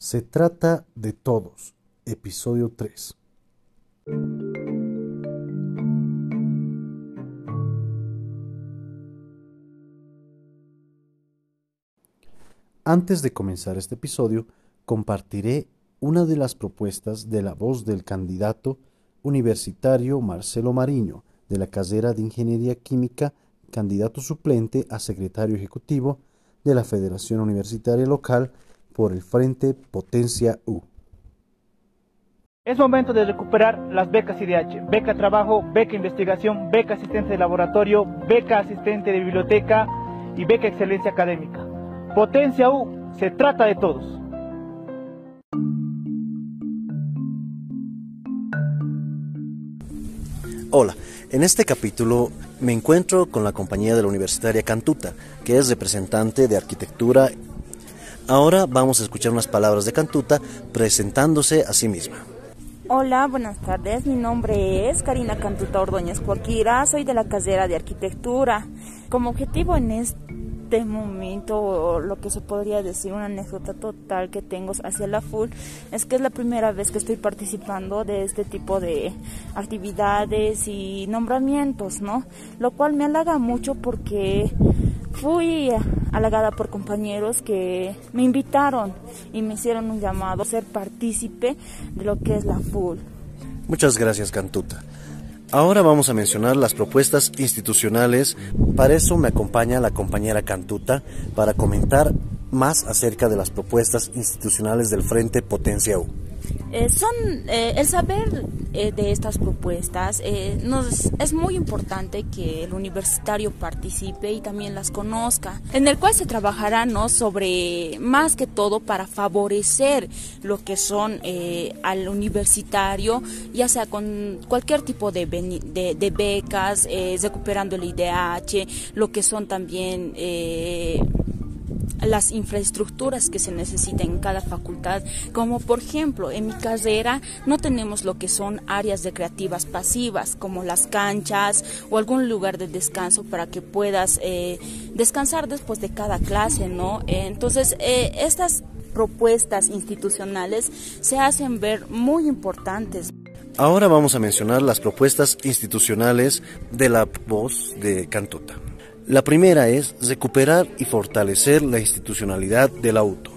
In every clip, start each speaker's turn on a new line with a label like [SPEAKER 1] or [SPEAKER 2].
[SPEAKER 1] Se trata de todos, episodio 3. Antes de comenzar este episodio, compartiré una de las propuestas de la voz del candidato universitario Marcelo Mariño, de la carrera de Ingeniería Química, candidato suplente a secretario ejecutivo de la Federación Universitaria Local por el Frente Potencia U.
[SPEAKER 2] Es momento de recuperar las becas IDH, beca trabajo, beca investigación, beca asistente de laboratorio, beca asistente de biblioteca y beca excelencia académica. Potencia U, se trata de todos.
[SPEAKER 1] Hola, en este capítulo me encuentro con la compañía de la Universitaria Cantuta, que es representante de arquitectura. Ahora vamos a escuchar unas palabras de Cantuta presentándose a sí misma.
[SPEAKER 3] Hola, buenas tardes. Mi nombre es Karina Cantuta Ordóñez Cualquiera. Soy de la carrera de arquitectura. Como objetivo en este momento, lo que se podría decir, una anécdota total que tengo hacia la FUL, es que es la primera vez que estoy participando de este tipo de actividades y nombramientos, ¿no? Lo cual me halaga mucho porque fui halagada por compañeros que me invitaron y me hicieron un llamado a ser partícipe de lo que es la FUL.
[SPEAKER 1] Muchas gracias, Cantuta. Ahora vamos a mencionar las propuestas institucionales. Para eso me acompaña la compañera Cantuta para comentar más acerca de las propuestas institucionales del Frente Potencia.
[SPEAKER 3] Eh, son eh, el saber eh, de estas propuestas nos es muy importante que el universitario participe y también las conozca en el cual se trabajará no sobre más que todo para favorecer lo que son al universitario ya sea con cualquier tipo de, de becas recuperando el IDH lo que son también las infraestructuras que se necesitan en cada facultad, como por ejemplo en mi carrera no tenemos lo que son áreas recreativas pasivas, como las canchas o algún lugar de descanso para que puedas eh, descansar después de cada clase, ¿no? entonces, eh, estas propuestas institucionales se hacen ver muy importantes.
[SPEAKER 1] Ahora vamos a mencionar las propuestas institucionales de la voz de Cantuta. La primera es recuperar y fortalecer la institucionalidad del auto.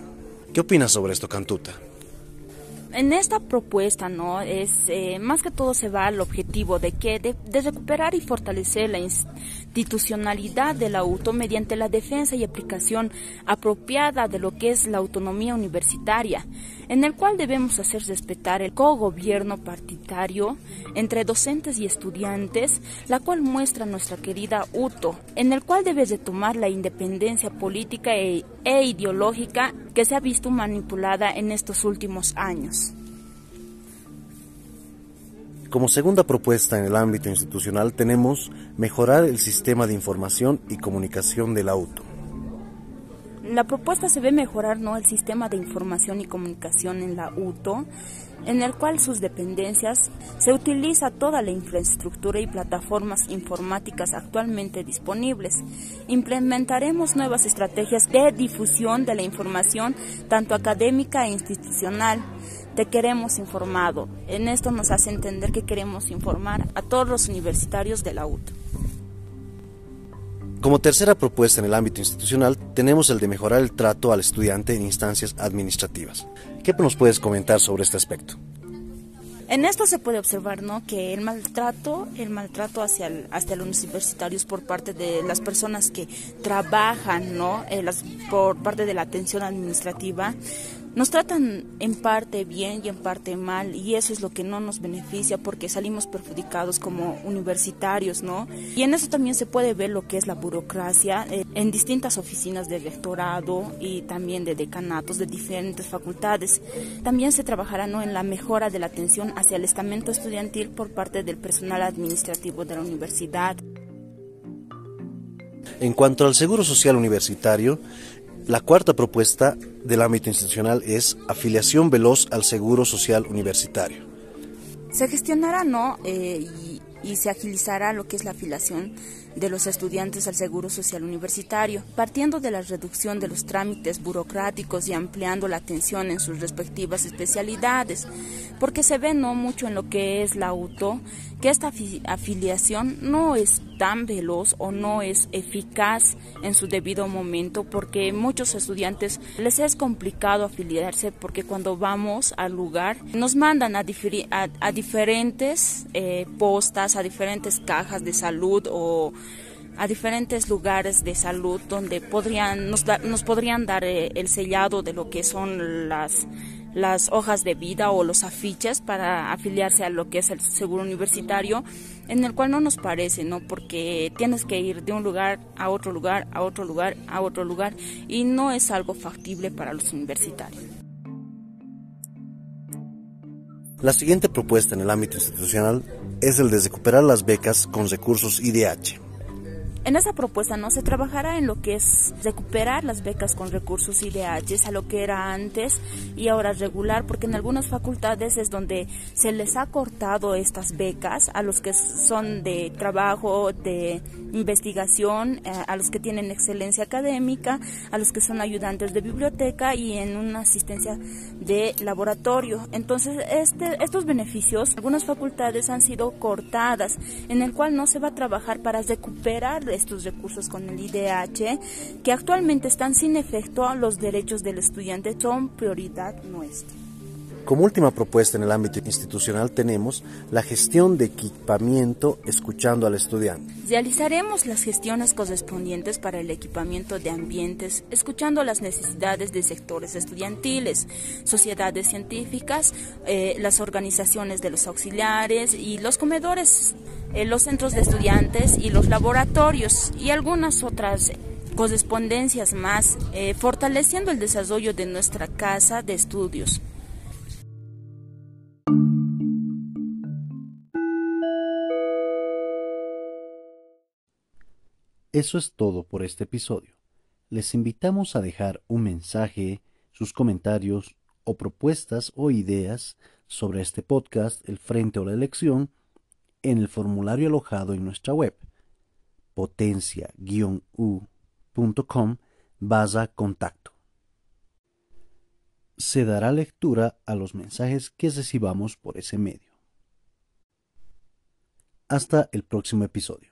[SPEAKER 1] ¿Qué opinas sobre esto, Cantuta?
[SPEAKER 3] En esta propuesta, ¿no? Es eh, más que todo se va al objetivo de que de, recuperar y fortalecer la institucionalidad del auto mediante la defensa y aplicación apropiada de lo que es la autonomía universitaria, en el cual debemos hacer respetar el cogobierno partidario entre docentes y estudiantes, la cual muestra nuestra querida UTO, en el cual debe de tomar la independencia política e, e ideológica que se ha visto manipulada en estos últimos años.
[SPEAKER 1] Como segunda propuesta en el ámbito institucional tenemos mejorar el sistema de información y comunicación del auto.
[SPEAKER 3] La propuesta se ve mejorar ¿no? el sistema de información y comunicación en la UTO en el cual sus dependencias se utiliza toda la infraestructura y plataformas informáticas actualmente disponibles. Implementaremos nuevas estrategias de difusión de la información, tanto académica e institucional. Te queremos informado. En esto nos hace entender que queremos informar a todos los universitarios de la UT.
[SPEAKER 1] Como tercera propuesta en el ámbito institucional, tenemos el de mejorar el trato al estudiante en instancias administrativas. ¿Qué nos puedes comentar sobre este aspecto?
[SPEAKER 3] En esto se puede observar ¿no? que el maltrato, el maltrato hacia, los universitarios por parte de las personas que trabajan, ¿no? Eh, por parte de la atención administrativa, nos tratan en parte bien y en parte mal y eso es lo que no nos beneficia porque salimos perjudicados como universitarios, ¿no? Y en eso también se puede ver lo que es la burocracia eh, en distintas oficinas de rectorado y también de decanatos de diferentes facultades. También se trabajará ¿no? en la mejora de la atención hacia el estamento estudiantil por parte del personal administrativo de la universidad.
[SPEAKER 1] En cuanto al seguro social universitario, la cuarta propuesta del ámbito institucional es afiliación veloz al Seguro Social Universitario.
[SPEAKER 3] Se gestionará, ¿no? Eh, y, se agilizará lo que es la afiliación de los estudiantes al Seguro Social Universitario, partiendo de la reducción de los trámites burocráticos y ampliando la atención en sus respectivas especialidades, porque se ve no mucho en lo que es la auto, que esta afiliación no es tan veloz o no es eficaz en su debido momento, porque muchos estudiantes les es complicado afiliarse porque cuando vamos al lugar nos mandan a, diferentes eh, postas, a diferentes cajas de salud o a diferentes lugares de salud donde podrían, nos, nos podrían dar eh, el sellado de lo que son las, las hojas de vida o los afiches para afiliarse a lo que es el seguro universitario, en el cual no nos parece, ¿no? Porque tienes que ir de un lugar a otro lugar, a otro lugar, a otro lugar, y no es algo factible para los universitarios.
[SPEAKER 1] La siguiente propuesta en el ámbito institucional es el de recuperar las becas con recursos IDH.
[SPEAKER 3] En esa propuesta no se trabajará en lo que es recuperar las becas con recursos IDH a lo que era antes y ahora regular, porque en algunas facultades es donde se les ha cortado estas becas a los que son de trabajo, de investigación, eh, a los que tienen excelencia académica, a los que son ayudantes de biblioteca y en una asistencia de laboratorio. Entonces, este, estos beneficios, algunas facultades han sido cortadas, en el cual no se va a trabajar para recuperar estos recursos con el IDH, que actualmente están sin efecto, los derechos del estudiante son prioridad nuestra.
[SPEAKER 1] Como última propuesta en el ámbito institucional tenemos la gestión de equipamiento escuchando al estudiante.
[SPEAKER 3] Realizaremos las gestiones correspondientes para el equipamiento de ambientes, escuchando las necesidades de sectores estudiantiles, sociedades científicas, eh, las organizaciones de los auxiliares y los comedores eh, los centros de estudiantes y los laboratorios y algunas otras correspondencias más, eh, fortaleciendo el desarrollo de nuestra casa de estudios.
[SPEAKER 1] Eso es todo por este episodio. Les invitamos a dejar un mensaje, sus comentarios o propuestas o ideas sobre este podcast, el Frente o la Elección, en el formulario alojado en nuestra web potencia-u.com contacto. Se dará lectura a los mensajes que recibamos por ese medio. Hasta el próximo episodio.